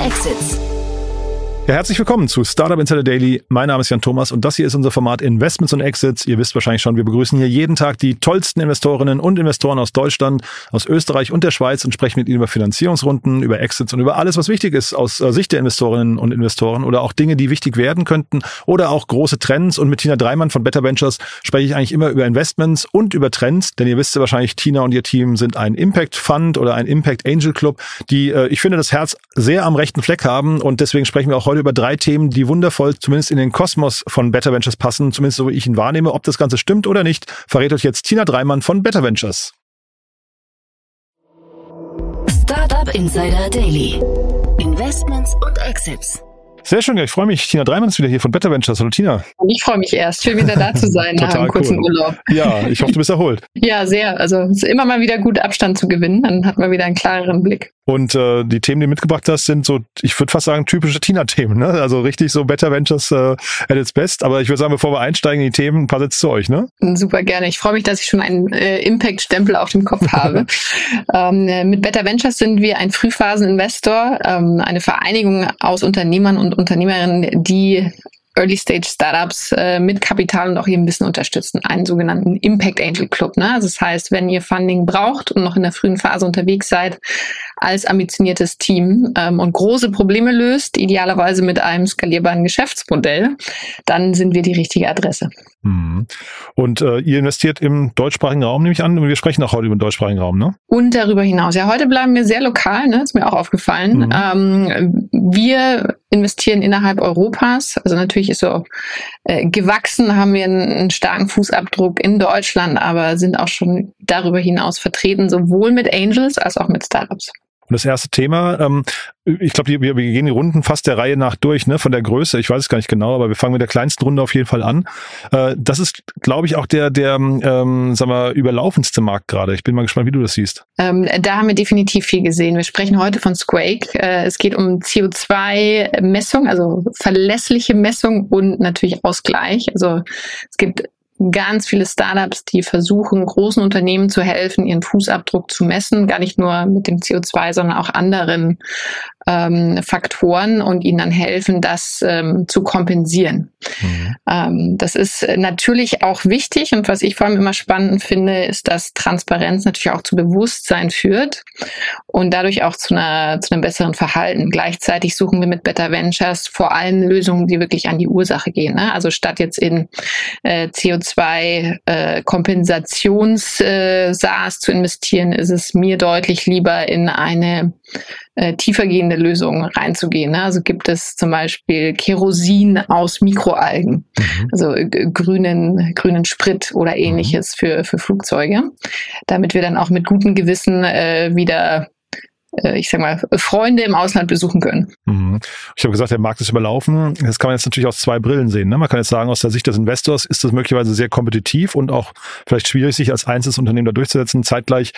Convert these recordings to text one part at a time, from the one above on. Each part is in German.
Exits. Ja, herzlich willkommen zu Startup Insider Daily. Mein Name ist Jan Thomas und das hier ist unser Format Investments und Exits. Ihr wisst wahrscheinlich schon, wir begrüßen hier jeden Tag die tollsten Investorinnen und Investoren aus Deutschland, aus Österreich und der Schweiz und sprechen mit ihnen über Finanzierungsrunden, über Exits und über alles, was wichtig ist aus äh, Sicht der Investorinnen und Investoren oder auch Dinge, die wichtig werden könnten oder auch große Trends. Und mit Tina Dreimann von Better Ventures spreche ich eigentlich immer über Investments und über Trends, denn ihr wisst ja wahrscheinlich, Tina und ihr Team sind ein Impact Fund oder ein Impact Angel Club, die, äh, ich finde, das Herz sehr am rechten Fleck haben und deswegen sprechen wir auch heute über drei Themen, die wundervoll zumindest in den Kosmos von Better Ventures passen, zumindest so wie ich ihn wahrnehme. Ob das Ganze stimmt oder nicht, verrät euch jetzt Tina Dreimann von Better Ventures. Startup Insider Daily. Investments und Exits. Sehr schön, ich freue mich. Tina Dreimann ist wieder hier von Better Ventures. Hallo Tina. Ich freue mich erst, schön wieder da zu sein nach einem kurzen cool. Urlaub. Ja, ich hoffe, du bist erholt. ja, sehr. Also es ist immer mal wieder gut, Abstand zu gewinnen. Dann hat man wieder einen klareren Blick. Und äh, die Themen, die du mitgebracht hast, sind so, ich würde fast sagen, typische Tina-Themen. Ne? Also richtig so Better Ventures äh, at its best. Aber ich würde sagen, bevor wir einsteigen in die Themen, ein paar Sätze zu euch. Ne? Super gerne. Ich freue mich, dass ich schon einen äh, Impact-Stempel auf dem Kopf habe. ähm, äh, mit Better Ventures sind wir ein Frühphasen-Investor, ähm, eine Vereinigung aus Unternehmern und Unternehmerinnen, die Early-Stage-Startups äh, mit Kapital und auch hier ein bisschen unterstützen, einen sogenannten Impact Angel Club. Ne? Also das heißt, wenn ihr Funding braucht und noch in der frühen Phase unterwegs seid, als ambitioniertes Team ähm, und große Probleme löst, idealerweise mit einem skalierbaren Geschäftsmodell, dann sind wir die richtige Adresse. Mhm. Und äh, ihr investiert im deutschsprachigen Raum, nehme ich an. Und wir sprechen auch heute über den deutschsprachigen Raum, ne? Und darüber hinaus. Ja, heute bleiben wir sehr lokal, ne? Ist mir auch aufgefallen. Mhm. Ähm, wir investieren innerhalb Europas. Also natürlich ist so äh, gewachsen, haben wir einen, einen starken Fußabdruck in Deutschland, aber sind auch schon darüber hinaus vertreten, sowohl mit Angels als auch mit Startups. Und das erste Thema, ähm, ich glaube, wir, wir gehen die Runden fast der Reihe nach durch, ne, von der Größe. Ich weiß es gar nicht genau, aber wir fangen mit der kleinsten Runde auf jeden Fall an. Äh, das ist, glaube ich, auch der, der, ähm, sagen wir, überlaufendste Markt gerade. Ich bin mal gespannt, wie du das siehst. Ähm, da haben wir definitiv viel gesehen. Wir sprechen heute von Squake. Äh, es geht um CO2-Messung, also verlässliche Messung und natürlich Ausgleich. Also es gibt ganz viele Startups, die versuchen, großen Unternehmen zu helfen, ihren Fußabdruck zu messen, gar nicht nur mit dem CO2, sondern auch anderen ähm, Faktoren und ihnen dann helfen, das ähm, zu kompensieren. Mhm. Ähm, das ist natürlich auch wichtig und was ich vor allem immer spannend finde, ist, dass Transparenz natürlich auch zu Bewusstsein führt und dadurch auch zu, einer, zu einem besseren Verhalten. Gleichzeitig suchen wir mit Better Ventures vor allem Lösungen, die wirklich an die Ursache gehen. Ne? Also statt jetzt in äh, CO2 äh, äh, SaaS zu investieren, ist es mir deutlich lieber in eine äh, tiefergehende Lösungen reinzugehen. Ne? Also gibt es zum Beispiel Kerosin aus Mikroalgen, mhm. also äh, grünen, grünen Sprit oder mhm. ähnliches mhm. für, für Flugzeuge, damit wir dann auch mit gutem Gewissen äh, wieder äh, ich sag mal, Freunde im Ausland besuchen können. Mhm. Ich habe gesagt, der Markt ist überlaufen. Das kann man jetzt natürlich aus zwei Brillen sehen. Ne? Man kann jetzt sagen, aus der Sicht des Investors ist das möglicherweise sehr kompetitiv und auch vielleicht schwierig, sich als einzelnes Unternehmen da durchzusetzen. Zeitgleich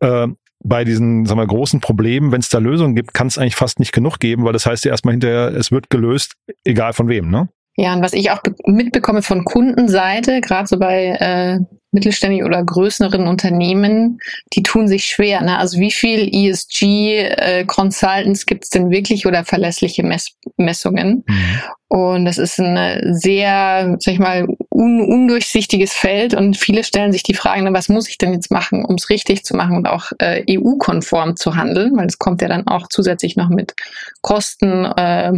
äh, bei diesen sagen wir, großen Problemen, wenn es da Lösungen gibt, kann es eigentlich fast nicht genug geben, weil das heißt ja erstmal hinterher, es wird gelöst, egal von wem, ne? Ja, und was ich auch mitbekomme von Kundenseite, gerade so bei äh, mittelständigen oder größeren Unternehmen, die tun sich schwer. Ne? Also wie viel ESG-Consultants äh, gibt es denn wirklich oder verlässliche Mess Messungen? Mhm. Und das ist ein sehr, sag ich mal, un undurchsichtiges Feld und viele stellen sich die Frage, was muss ich denn jetzt machen, um es richtig zu machen und auch äh, EU-konform zu handeln, weil es kommt ja dann auch zusätzlich noch mit Kosten äh,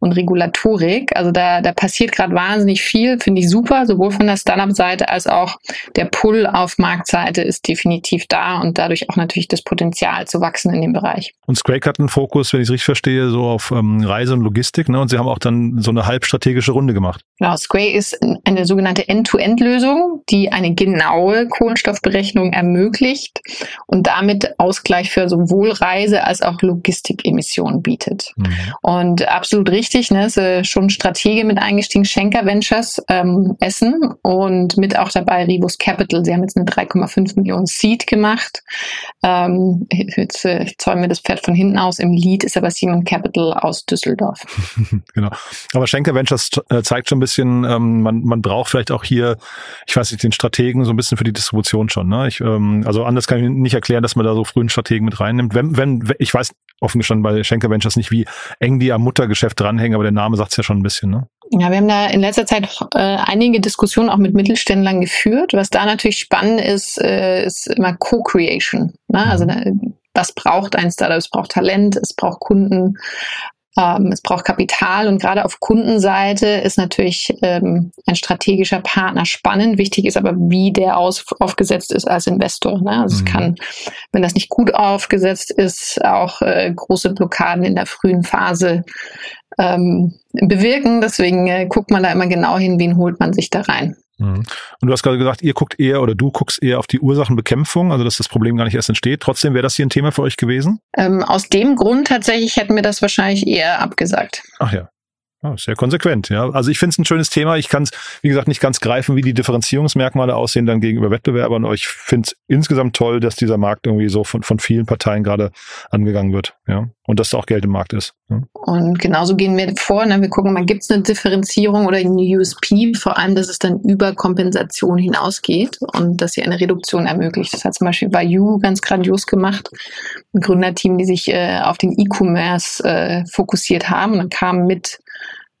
und Regulatorik. Also da, da passiert gerade wahnsinnig viel, finde ich super, sowohl von der Startup-Seite als auch der Pull auf Marktseite ist definitiv da und dadurch auch natürlich das Potenzial zu wachsen in dem Bereich. Und Scrake hat einen Fokus, wenn ich es richtig verstehe, so auf ähm, Reise und Logistik, ne? Und sie haben auch dann so eine halbstrategische Runde gemacht. Genau, Square ist eine sogenannte End-to-End-Lösung, die eine genaue Kohlenstoffberechnung ermöglicht und damit Ausgleich für sowohl Reise- als auch Logistikemissionen bietet. Mhm. Und absolut richtig, ne, ist schon Stratege mit eingestiegen, Schenker Ventures ähm, Essen und mit auch dabei Ribus Capital. Sie haben jetzt eine 3,5 Millionen Seed gemacht. Ähm, jetzt äh, ich zäume mir das Pferd von hinten aus. Im Lead ist aber Simon Capital aus Düsseldorf. genau. Aber Schenker Ventures äh, zeigt schon ein bisschen, ähm, man, man braucht vielleicht auch hier, ich weiß nicht, den Strategen so ein bisschen für die Distribution schon. Ne? Ich, ähm, also anders kann ich nicht erklären, dass man da so frühen Strategen mit reinnimmt. Wenn, wenn, ich weiß offen gestanden bei Schenker Ventures nicht, wie eng die am Muttergeschäft dranhängen, aber der Name sagt es ja schon ein bisschen, ne? Ja, wir haben da in letzter Zeit äh, einige Diskussionen auch mit Mittelständlern geführt. Was da natürlich spannend ist, äh, ist immer Co-Creation. Ne? Also mhm. was braucht ein Startup? Es braucht Talent, es braucht Kunden, ähm, es braucht Kapital und gerade auf Kundenseite ist natürlich ähm, ein strategischer Partner spannend. Wichtig ist aber, wie der aus, aufgesetzt ist als Investor. Ne? Also mhm. es kann, wenn das nicht gut aufgesetzt ist, auch äh, große Blockaden in der frühen Phase ähm, bewirken. Deswegen äh, guckt man da immer genau hin, wen holt man sich da rein. Mhm. Und du hast gerade gesagt, ihr guckt eher oder du guckst eher auf die Ursachenbekämpfung, also dass das Problem gar nicht erst entsteht. Trotzdem wäre das hier ein Thema für euch gewesen? Ähm, aus dem Grund tatsächlich hätten wir das wahrscheinlich eher abgesagt. Ach ja. Oh, sehr konsequent, ja. Also ich finde es ein schönes Thema. Ich kann es, wie gesagt, nicht ganz greifen, wie die Differenzierungsmerkmale aussehen dann gegenüber Wettbewerbern. Aber ich finde es insgesamt toll, dass dieser Markt irgendwie so von, von vielen Parteien gerade angegangen wird, ja. Und dass da auch Geld im Markt ist. Ja? Und genauso gehen wir vor. Ne? Wir gucken mal, gibt es eine Differenzierung oder eine USP, vor allem, dass es dann über Kompensation hinausgeht und dass sie eine Reduktion ermöglicht. Das hat zum Beispiel Bayou ganz grandios gemacht. Ein Gründerteam, die sich äh, auf den E-Commerce äh, fokussiert haben und kam mit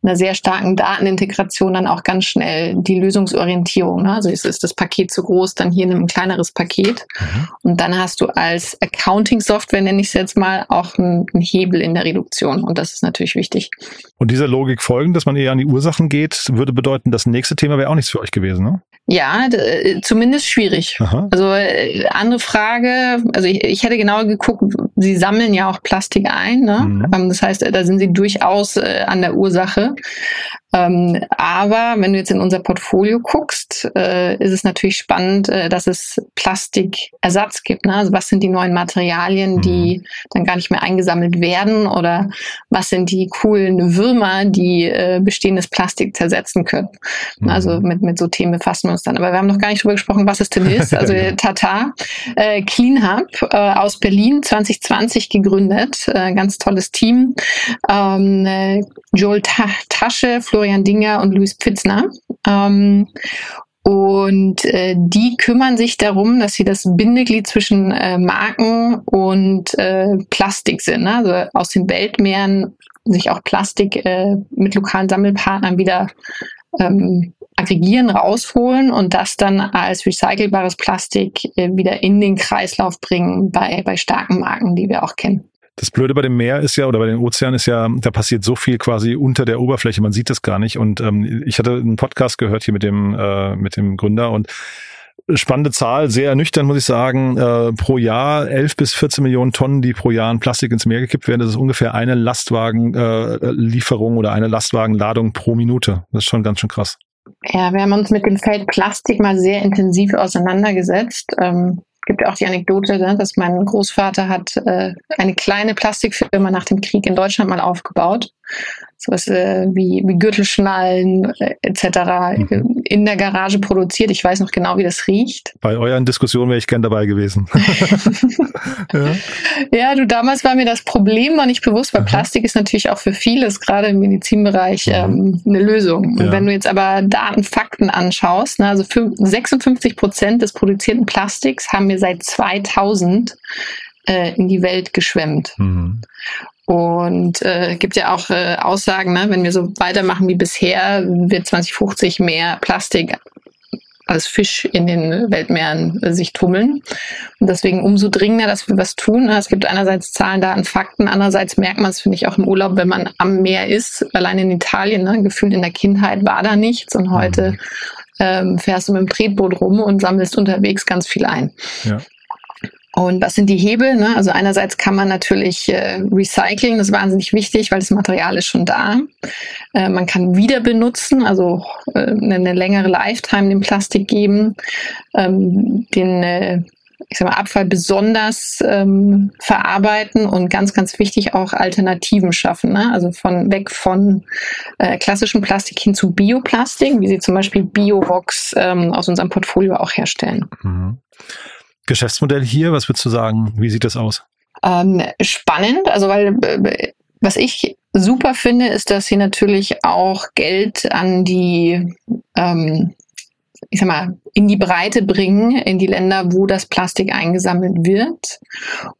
einer sehr starken Datenintegration dann auch ganz schnell die Lösungsorientierung. Ne? Also ist, ist das Paket zu groß, dann hier ein kleineres Paket. Mhm. Und dann hast du als Accounting-Software, nenne ich es jetzt mal, auch einen, einen, Hebel in der Reduktion. Und das ist natürlich wichtig. Und dieser Logik folgen, dass man eher an die Ursachen geht, würde bedeuten, das nächste Thema wäre auch nichts für euch gewesen, ne? Ja, äh, zumindest schwierig. Aha. Also äh, andere Frage, also ich, ich hätte genauer geguckt, sie sammeln ja auch Plastik ein. Ne? Mhm. Ähm, das heißt, da sind sie durchaus äh, an der Ursache. Ähm, aber wenn du jetzt in unser Portfolio guckst, äh, ist es natürlich spannend, äh, dass es Plastikersatz gibt. Ne? Also was sind die neuen Materialien, die mhm. dann gar nicht mehr eingesammelt werden oder was sind die coolen Würmer, die äh, bestehendes Plastik zersetzen können. Mhm. Also mit, mit so Themen befassen wir uns dann. Aber wir haben noch gar nicht drüber gesprochen, was es denn ist. Also Tata, äh, Clean Hub äh, aus Berlin 2020 gegründet. Äh, ganz tolles Team. Ähm, äh, Joel Ta Tasche, Florian Florian Dinger und Luis Pfitzner. Ähm, und äh, die kümmern sich darum, dass sie das Bindeglied zwischen äh, Marken und äh, Plastik sind. Ne? Also aus den Weltmeeren sich auch Plastik äh, mit lokalen Sammelpartnern wieder ähm, aggregieren, rausholen und das dann als recycelbares Plastik äh, wieder in den Kreislauf bringen bei, bei starken Marken, die wir auch kennen. Das Blöde bei dem Meer ist ja, oder bei den Ozeanen ist ja, da passiert so viel quasi unter der Oberfläche, man sieht das gar nicht. Und ähm, ich hatte einen Podcast gehört hier mit dem, äh, mit dem Gründer und spannende Zahl, sehr ernüchternd, muss ich sagen. Äh, pro Jahr 11 bis 14 Millionen Tonnen, die pro Jahr in Plastik ins Meer gekippt werden. Das ist ungefähr eine Lastwagenlieferung äh, oder eine Lastwagenladung pro Minute. Das ist schon ganz schön krass. Ja, wir haben uns mit dem Feld Plastik mal sehr intensiv auseinandergesetzt. Ähm, gibt ja auch die Anekdote, ne, dass mein Großvater hat äh, eine kleine Plastikfirma nach dem Krieg in Deutschland mal aufgebaut sowas äh, wie, wie Gürtelschnallen äh, etc. Mhm. in der Garage produziert. Ich weiß noch genau, wie das riecht. Bei euren Diskussionen wäre ich gern dabei gewesen. ja. ja. du, damals war mir das Problem noch nicht bewusst, weil Aha. Plastik ist natürlich auch für vieles, gerade im Medizinbereich, mhm. ähm, eine Lösung. Und ja. wenn du jetzt aber Daten, Fakten anschaust, ne, also 56 Prozent des produzierten Plastiks haben wir seit 2000 äh, in die Welt geschwemmt. Mhm. Und äh, gibt ja auch äh, Aussagen, ne, wenn wir so weitermachen wie bisher, wird 2050 mehr Plastik als Fisch in den Weltmeeren äh, sich tummeln. Und deswegen umso dringender, dass wir was tun. Es gibt einerseits Zahlen, Daten, Fakten, andererseits merkt man es, finde ich, auch im Urlaub, wenn man am Meer ist. Allein in Italien, ne, gefühlt in der Kindheit war da nichts und heute mhm. ähm, fährst du mit dem Tretboot rum und sammelst unterwegs ganz viel ein. Ja. Und was sind die Hebel? Ne? Also einerseits kann man natürlich äh, recyceln, das ist wahnsinnig wichtig, weil das Material ist schon da. Äh, man kann wieder benutzen, also äh, eine, längere Lifetime dem Plastik geben, ähm, den äh, ich sag mal, Abfall besonders ähm, verarbeiten und ganz, ganz wichtig auch Alternativen schaffen. Ne? Also von weg von äh, klassischem Plastik hin zu Bioplastik, wie sie zum Beispiel Biovox ähm, aus unserem Portfolio auch herstellen. Mhm. Geschäftsmodell hier? Was würdest du sagen? Wie sieht das aus? Ähm, spannend, also weil was ich super finde, ist, dass sie natürlich auch Geld an die ähm, ich sag mal, in die Breite bringen, in die Länder, wo das Plastik eingesammelt wird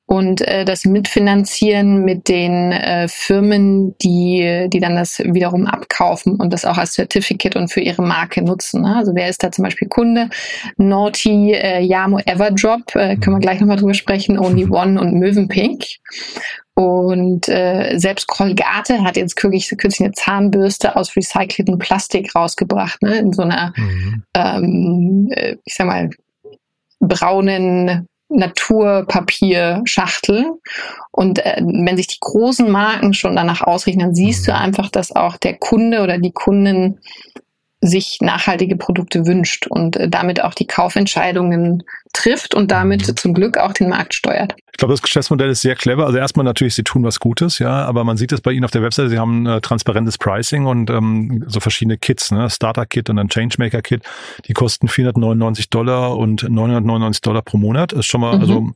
und äh, das mitfinanzieren mit den äh, Firmen, die, die dann das wiederum abkaufen und das auch als Certificate und für ihre Marke nutzen. Ne? Also wer ist da zum Beispiel Kunde? Naughty, äh, Yamo Everdrop, äh, können wir gleich nochmal drüber sprechen, Only One und Mövenpink. Und äh, selbst Colgate hat jetzt kürzlich, kürzlich eine Zahnbürste aus recyceltem Plastik rausgebracht, ne? in so einer, mhm. ähm, äh, ich sag mal, braunen Naturpapierschachtel. Und äh, wenn sich die großen Marken schon danach ausrichten, dann siehst du mhm. einfach, dass auch der Kunde oder die Kunden sich nachhaltige Produkte wünscht und äh, damit auch die Kaufentscheidungen trifft und damit mhm. zum Glück auch den Markt steuert. Ich glaube, das Geschäftsmodell ist sehr clever. Also erstmal natürlich, sie tun was Gutes, ja, aber man sieht es bei ihnen auf der Webseite, sie haben äh, transparentes Pricing und ähm, so verschiedene Kits, ne? Starter-Kit und dann Changemaker-Kit, die kosten 499 Dollar und 999 Dollar pro Monat. Ist schon mal, mhm. also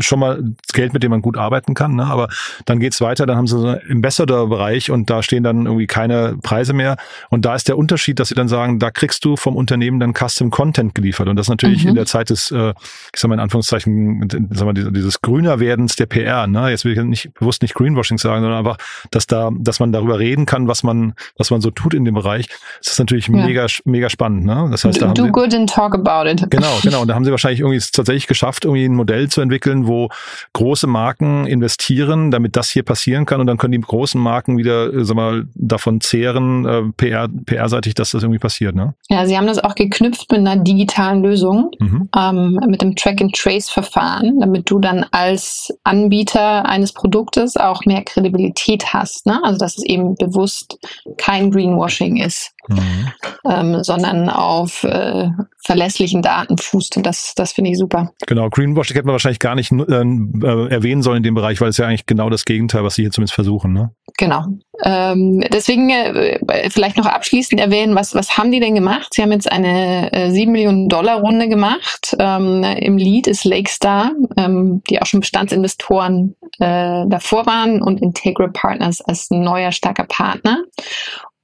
schon mal Geld, mit dem man gut arbeiten kann, ne? Aber dann geht's weiter, dann haben sie so einen Ambassador-Bereich und da stehen dann irgendwie keine Preise mehr. Und da ist der Unterschied, dass sie dann sagen, da kriegst du vom Unternehmen dann Custom Content geliefert. Und das natürlich mhm. in der Zeit des äh, ich sag mal in Anführungszeichen, sag mal, dieses Grünerwerdens der PR, ne? Jetzt will ich nicht bewusst nicht Greenwashing sagen, sondern einfach, dass da, dass man darüber reden kann, was man, was man so tut in dem Bereich. Das ist natürlich ja. mega, mega spannend, ne? Das heißt, da Do sie, good and talk about it. Genau, genau. Und da haben sie wahrscheinlich irgendwie es tatsächlich geschafft, irgendwie ein Modell zu entwickeln, wo große Marken investieren, damit das hier passieren kann. Und dann können die großen Marken wieder, äh, sag mal, davon zehren, äh, PR, PR-seitig, dass das irgendwie passiert, ne? Ja, sie haben das auch geknüpft mit einer digitalen Lösung. Mhm. Ähm, mit dem Track-and-Trace-Verfahren, damit du dann als Anbieter eines Produktes auch mehr Kredibilität hast. Ne? Also dass es eben bewusst kein Greenwashing ist, mhm. ähm, sondern auf äh, verlässlichen Daten fußt. Und das, das finde ich super. Genau, Greenwashing hätte man wahrscheinlich gar nicht äh, äh, erwähnen sollen in dem Bereich, weil es ja eigentlich genau das Gegenteil, was sie hier zumindest versuchen. Ne? Genau. Ähm, deswegen äh, vielleicht noch abschließend erwähnen, was, was haben die denn gemacht? Sie haben jetzt eine äh, 7 Millionen Dollar Runde gemacht. Ähm, Im Lead ist Lakestar, ähm, die auch schon Bestandsinvestoren äh, davor waren und Integral Partners als neuer starker Partner.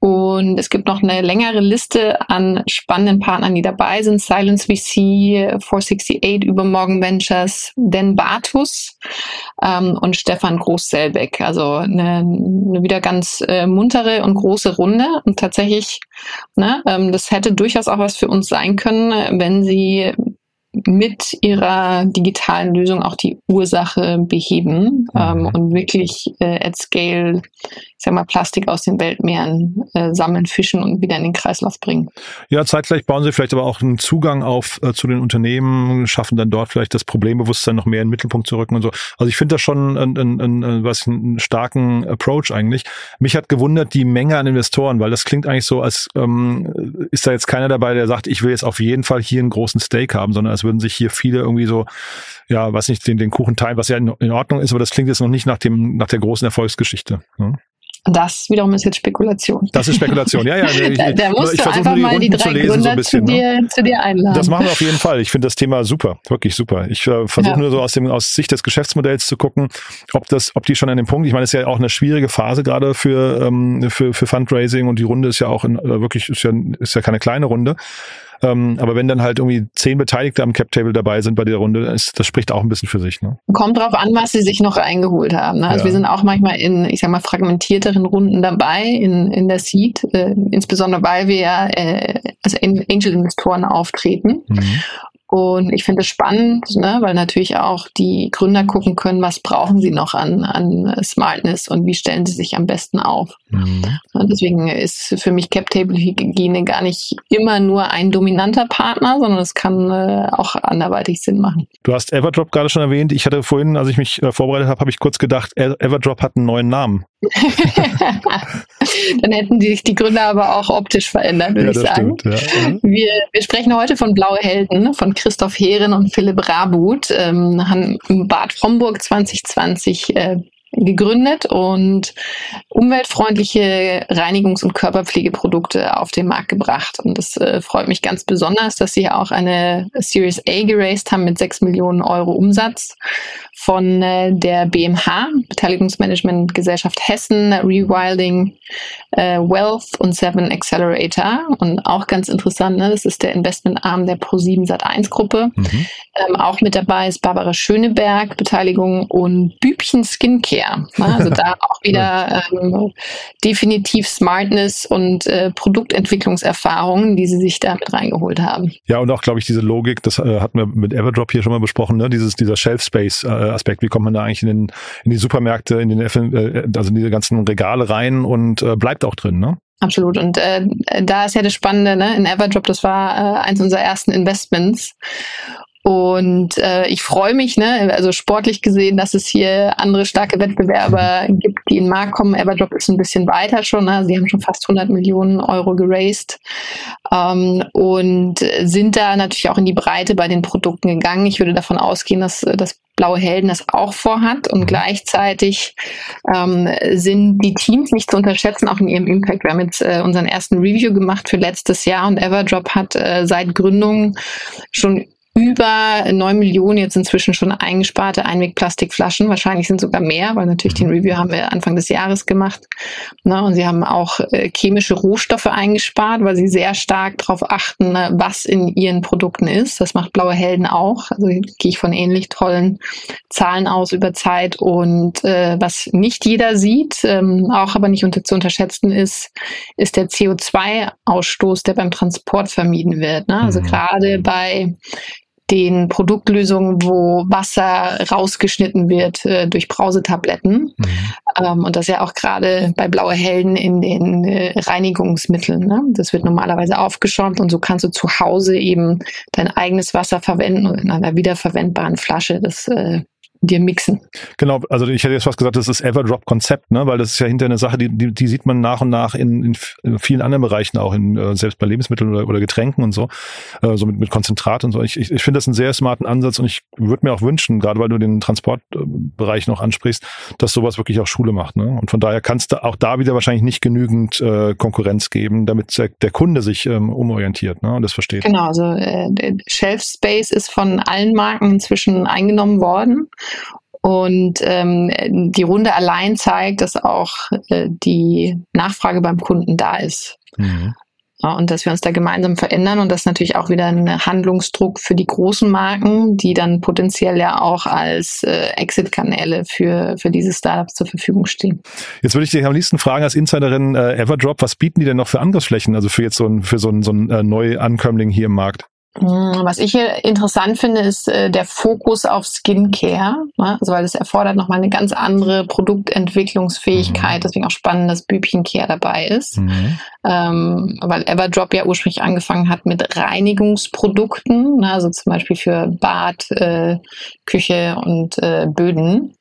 Und es gibt noch eine längere Liste an spannenden Partnern, die dabei sind. Silence VC, 468, Übermorgen Ventures, Den Bartus ähm, und Stefan Groß-Selbeck. Also eine, eine wieder ganz äh, muntere und große Runde. Und tatsächlich, ne, ähm, das hätte durchaus auch was für uns sein können, wenn sie mit ihrer digitalen Lösung auch die Ursache beheben mhm. ähm, und wirklich äh, at scale, sag mal, Plastik aus den Weltmeeren äh, sammeln, fischen und wieder in den Kreislauf bringen. Ja, zeitgleich bauen sie vielleicht aber auch einen Zugang auf äh, zu den Unternehmen, schaffen dann dort vielleicht das Problembewusstsein noch mehr in den Mittelpunkt zu rücken und so. Also ich finde das schon einen, einen, einen, was, einen starken Approach eigentlich. Mich hat gewundert die Menge an Investoren, weil das klingt eigentlich so, als ähm, ist da jetzt keiner dabei, der sagt, ich will jetzt auf jeden Fall hier einen großen Stake haben, sondern als würden sich hier viele irgendwie so, ja, weiß nicht, den, den Kuchen teilen, was ja in, in Ordnung ist, aber das klingt jetzt noch nicht nach dem, nach der großen Erfolgsgeschichte. Ne? Das wiederum ist jetzt Spekulation. Das ist Spekulation, ja, ja. Ich, da, da musst ich du einfach mal die drei zu Gründer so bisschen, zu, dir, ne? zu dir einladen. Das machen wir auf jeden Fall. Ich finde das Thema super, wirklich super. Ich äh, versuche ja. nur so aus dem aus Sicht des Geschäftsmodells zu gucken, ob das, ob die schon an dem Punkt. Ich meine, es ist ja auch eine schwierige Phase gerade für ähm, für für Fundraising und die Runde ist ja auch in, äh, wirklich ist ja ist ja keine kleine Runde. Ähm, aber wenn dann halt irgendwie zehn Beteiligte am Cap-Table dabei sind bei der Runde, ist, das spricht auch ein bisschen für sich. Ne? Kommt drauf an, was sie sich noch eingeholt haben. Ne? Also ja. wir sind auch manchmal in, ich sag mal, fragmentierteren Runden dabei in, in der Seed, äh, insbesondere weil wir ja äh, als Angel-Investoren auftreten. Mhm. Und ich finde es spannend, ne, weil natürlich auch die Gründer gucken können, was brauchen sie noch an, an Smartness und wie stellen sie sich am besten auf. Mhm. Und deswegen ist für mich Cap-Table-Hygiene gar nicht immer nur ein dominanter Partner, sondern es kann äh, auch anderweitig Sinn machen. Du hast Everdrop gerade schon erwähnt. Ich hatte vorhin, als ich mich äh, vorbereitet habe, habe ich kurz gedacht, Everdrop hat einen neuen Namen. Dann hätten sich die Gründer aber auch optisch verändert, würde ja, ich sagen. Stimmt, ja. Mhm. wir, wir sprechen heute von Blaue Helden, von Christoph Heeren und Philipp Rabut. Ähm, haben Bad Fromburg 2020 äh, gegründet und umweltfreundliche Reinigungs- und Körperpflegeprodukte auf den Markt gebracht. Und das äh, freut mich ganz besonders, dass sie auch eine Series A geraced haben mit 6 Millionen Euro Umsatz von äh, der BMH, Beteiligungsmanagement Gesellschaft Hessen, Rewilding äh, Wealth und Seven Accelerator. Und auch ganz interessant, ne, das ist der Investmentarm der Pro7 Sat1 Gruppe. Mhm. Ähm, auch mit dabei ist Barbara Schöneberg, Beteiligung und Bübchen Skincare. Ne? Also da auch wieder ähm, definitiv Smartness und äh, Produktentwicklungserfahrungen, die sie sich da mit reingeholt haben. Ja, und auch, glaube ich, diese Logik, das äh, hatten wir mit Everdrop hier schon mal besprochen, ne? Dieses, dieser Shelf Space äh, Aspekt. Wie kommt man da eigentlich in, den, in die Supermärkte, in den äh, also in diese ganzen Regale rein und äh, bleibt auch drin, ne? Absolut. Und äh, da ist ja das Spannende, ne? In Everdrop, das war äh, eins unserer ersten Investments. Und äh, ich freue mich, ne, also sportlich gesehen, dass es hier andere starke Wettbewerber gibt, die in den Markt kommen. Everdrop ist ein bisschen weiter schon, ne? sie haben schon fast 100 Millionen Euro geraced ähm, und sind da natürlich auch in die Breite bei den Produkten gegangen. Ich würde davon ausgehen, dass das Blaue Helden das auch vorhat und mhm. gleichzeitig ähm, sind die Teams nicht zu unterschätzen, auch in ihrem Impact. Wir haben jetzt äh, unseren ersten Review gemacht für letztes Jahr und Everdrop hat äh, seit Gründung schon über neun Millionen jetzt inzwischen schon eingesparte Einwegplastikflaschen. Wahrscheinlich sind sogar mehr, weil natürlich den Review haben wir Anfang des Jahres gemacht. Ne, und sie haben auch äh, chemische Rohstoffe eingespart, weil sie sehr stark darauf achten, ne, was in ihren Produkten ist. Das macht Blaue Helden auch. Also gehe ich von ähnlich tollen Zahlen aus über Zeit. Und äh, was nicht jeder sieht, ähm, auch aber nicht unter, zu unterschätzen ist, ist der CO2-Ausstoß, der beim Transport vermieden wird. Ne? Also mhm. gerade bei den Produktlösungen, wo Wasser rausgeschnitten wird äh, durch Brausetabletten. Mhm. Ähm, und das ja auch gerade bei Blaue Helden in den äh, Reinigungsmitteln. Ne? Das wird normalerweise aufgeschäumt und so kannst du zu Hause eben dein eigenes Wasser verwenden in einer wiederverwendbaren Flasche. Das äh, dir mixen. Genau, also ich hätte jetzt fast gesagt, das ist Everdrop-Konzept, ne? weil das ist ja hinter eine Sache, die, die, die sieht man nach und nach in, in vielen anderen Bereichen auch, in, äh, selbst bei Lebensmitteln oder, oder Getränken und so, äh, so mit, mit Konzentrat und so. Ich, ich, ich finde das einen sehr smarten Ansatz und ich würde mir auch wünschen, gerade weil du den Transportbereich noch ansprichst, dass sowas wirklich auch Schule macht. Ne? Und von daher kannst du auch da wieder wahrscheinlich nicht genügend äh, Konkurrenz geben, damit der, der Kunde sich ähm, umorientiert ne? und das versteht. Genau, also äh, Shelf Space ist von allen Marken inzwischen eingenommen worden. Und ähm, die Runde allein zeigt, dass auch äh, die Nachfrage beim Kunden da ist. Mhm. Und dass wir uns da gemeinsam verändern und das natürlich auch wieder ein Handlungsdruck für die großen Marken, die dann potenziell ja auch als äh, Exit-Kanäle für, für diese Startups zur Verfügung stehen. Jetzt würde ich dich am liebsten fragen als Insiderin äh, Everdrop, was bieten die denn noch für Angriffsflächen, also für jetzt so ein, für so ein, so ein äh, Neuankömmling hier im Markt? Hm, was ich hier interessant finde, ist äh, der Fokus auf Skincare, ne? also weil es erfordert nochmal eine ganz andere Produktentwicklungsfähigkeit. Mhm. Deswegen auch spannend, dass Bübchencare dabei ist, mhm. ähm, weil Everdrop ja ursprünglich angefangen hat mit Reinigungsprodukten, ne? also zum Beispiel für Bad, äh, Küche und äh, Böden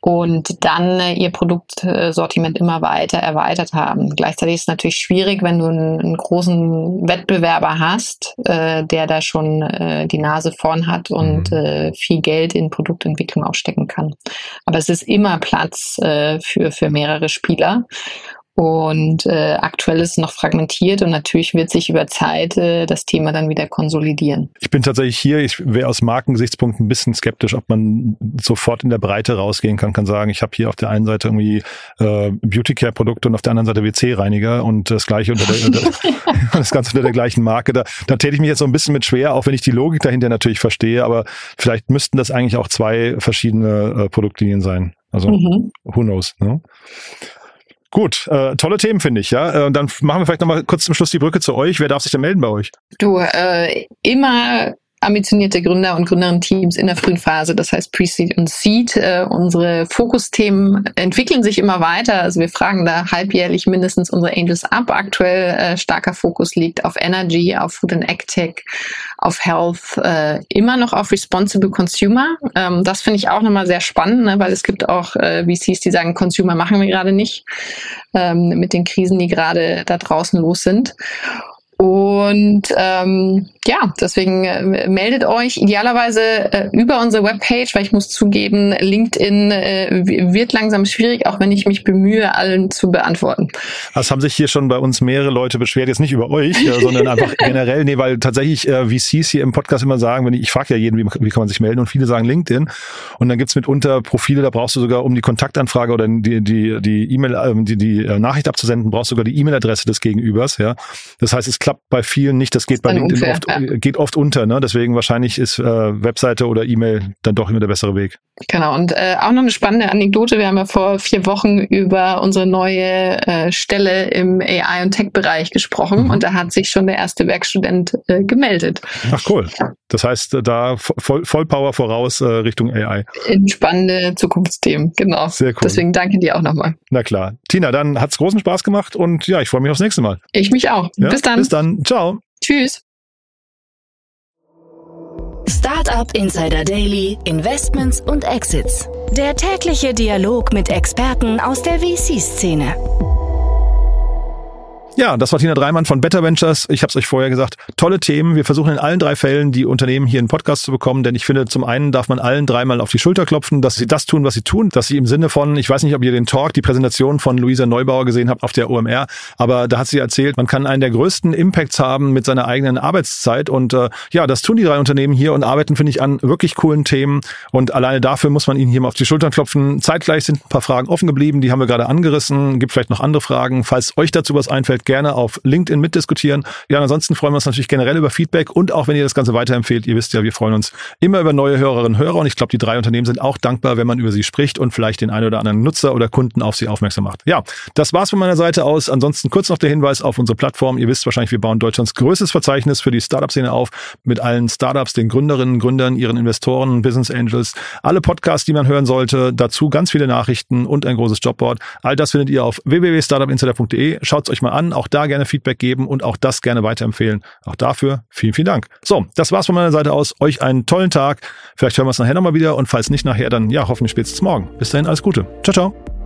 und dann äh, ihr Produktsortiment immer weiter erweitert haben. Gleichzeitig ist es natürlich schwierig, wenn du einen, einen großen Wettbewerber hast, äh, der da schon äh, die Nase vorn hat und mhm. äh, viel Geld in Produktentwicklung auch stecken kann. Aber es ist immer Platz äh, für, für mehrere Spieler. Und äh, aktuell ist es noch fragmentiert und natürlich wird sich über Zeit äh, das Thema dann wieder konsolidieren. Ich bin tatsächlich hier, ich wäre aus Markengesichtspunkten ein bisschen skeptisch, ob man sofort in der Breite rausgehen kann, kann sagen, ich habe hier auf der einen Seite irgendwie äh, Beauty Care Produkte und auf der anderen Seite WC-Reiniger und das gleiche unter der, unter, das Ganze unter der gleichen Marke. Da, da täte ich mich jetzt so ein bisschen mit schwer, auch wenn ich die Logik dahinter natürlich verstehe, aber vielleicht müssten das eigentlich auch zwei verschiedene äh, Produktlinien sein. Also mhm. who knows, ne? Gut, äh, tolle Themen finde ich, ja. Äh, dann machen wir vielleicht nochmal kurz zum Schluss die Brücke zu euch. Wer darf sich denn melden bei euch? Du, äh, immer ambitionierte Gründer und Gründerinnen-Teams in der frühen Phase, das heißt Pre-Seed und Seed. Äh, unsere Fokusthemen entwickeln sich immer weiter. Also wir fragen da halbjährlich mindestens unsere Angels ab. Aktuell äh, starker Fokus liegt auf Energy, auf Food and AgTech, auf Health, äh, immer noch auf Responsible Consumer. Ähm, das finde ich auch nochmal sehr spannend, ne, weil es gibt auch äh, VCs, die sagen, Consumer machen wir gerade nicht ähm, mit den Krisen, die gerade da draußen los sind. Und ähm, ja, deswegen äh, meldet euch idealerweise äh, über unsere Webpage, weil ich muss zugeben, LinkedIn äh, wird langsam schwierig, auch wenn ich mich bemühe, allen zu beantworten. Das haben sich hier schon bei uns mehrere Leute beschwert, jetzt nicht über euch, äh, sondern einfach generell, nee, weil tatsächlich äh, VCs hier im Podcast immer sagen, wenn ich, ich frage ja jeden, wie, wie kann man sich melden und viele sagen LinkedIn und dann gibt's mitunter Profile, da brauchst du sogar, um die Kontaktanfrage oder die die die E-Mail, äh, die die äh, Nachricht abzusenden, brauchst du sogar die E-Mail-Adresse des Gegenübers, ja. Das heißt, es klappt bei vielen nicht, das geht das bei LinkedIn unfair, oft, ja. geht oft unter, ne? Deswegen wahrscheinlich ist äh, Webseite oder E-Mail dann doch immer der bessere Weg. Genau, und äh, auch noch eine spannende Anekdote. Wir haben ja vor vier Wochen über unsere neue äh, Stelle im AI- und Tech-Bereich gesprochen mhm. und da hat sich schon der erste Werkstudent äh, gemeldet. Ach cool. Das heißt, äh, da voll, voll Power voraus äh, Richtung AI. In spannende Zukunftsthemen, genau. Sehr cool. Deswegen danke dir auch nochmal. Na klar. Tina, dann hat's großen Spaß gemacht und ja, ich freue mich aufs nächste Mal. Ich mich auch. Ja? Bis dann. Bis dann. Ciao. Tschüss. Startup Insider Daily, Investments und Exits. Der tägliche Dialog mit Experten aus der VC-Szene. Ja, das war Tina Dreimann von Better Ventures. Ich habe es euch vorher gesagt, tolle Themen. Wir versuchen in allen drei Fällen die Unternehmen hier in Podcast zu bekommen, denn ich finde, zum einen darf man allen dreimal auf die Schulter klopfen, dass sie das tun, was sie tun, dass sie im Sinne von, ich weiß nicht, ob ihr den Talk, die Präsentation von Luisa Neubauer gesehen habt auf der OMR, aber da hat sie erzählt, man kann einen der größten Impacts haben mit seiner eigenen Arbeitszeit und äh, ja, das tun die drei Unternehmen hier und arbeiten, finde ich, an wirklich coolen Themen und alleine dafür muss man ihnen hier mal auf die Schultern klopfen. Zeitgleich sind ein paar Fragen offen geblieben, die haben wir gerade angerissen, gibt vielleicht noch andere Fragen. Falls euch dazu was einfällt, gerne auf LinkedIn mitdiskutieren. Ja, ansonsten freuen wir uns natürlich generell über Feedback und auch wenn ihr das Ganze weiterempfehlt. Ihr wisst ja, wir freuen uns immer über neue Hörerinnen und Hörer und ich glaube, die drei Unternehmen sind auch dankbar, wenn man über sie spricht und vielleicht den einen oder anderen Nutzer oder Kunden auf sie aufmerksam macht. Ja, das war's von meiner Seite aus. Ansonsten kurz noch der Hinweis auf unsere Plattform. Ihr wisst wahrscheinlich, wir bauen Deutschlands größtes Verzeichnis für die Startup-Szene auf mit allen Startups, den Gründerinnen, Gründern, ihren Investoren, Business Angels, alle Podcasts, die man hören sollte, dazu ganz viele Nachrichten und ein großes Jobboard. All das findet ihr auf www.startupinsider.de. Schaut's euch mal an, auch da gerne Feedback geben und auch das gerne weiterempfehlen. Auch dafür vielen, vielen Dank. So, das war's von meiner Seite aus. Euch einen tollen Tag. Vielleicht hören wir uns nachher nochmal wieder und falls nicht nachher, dann ja, hoffentlich spätestens morgen. Bis dahin, alles Gute. Ciao, ciao.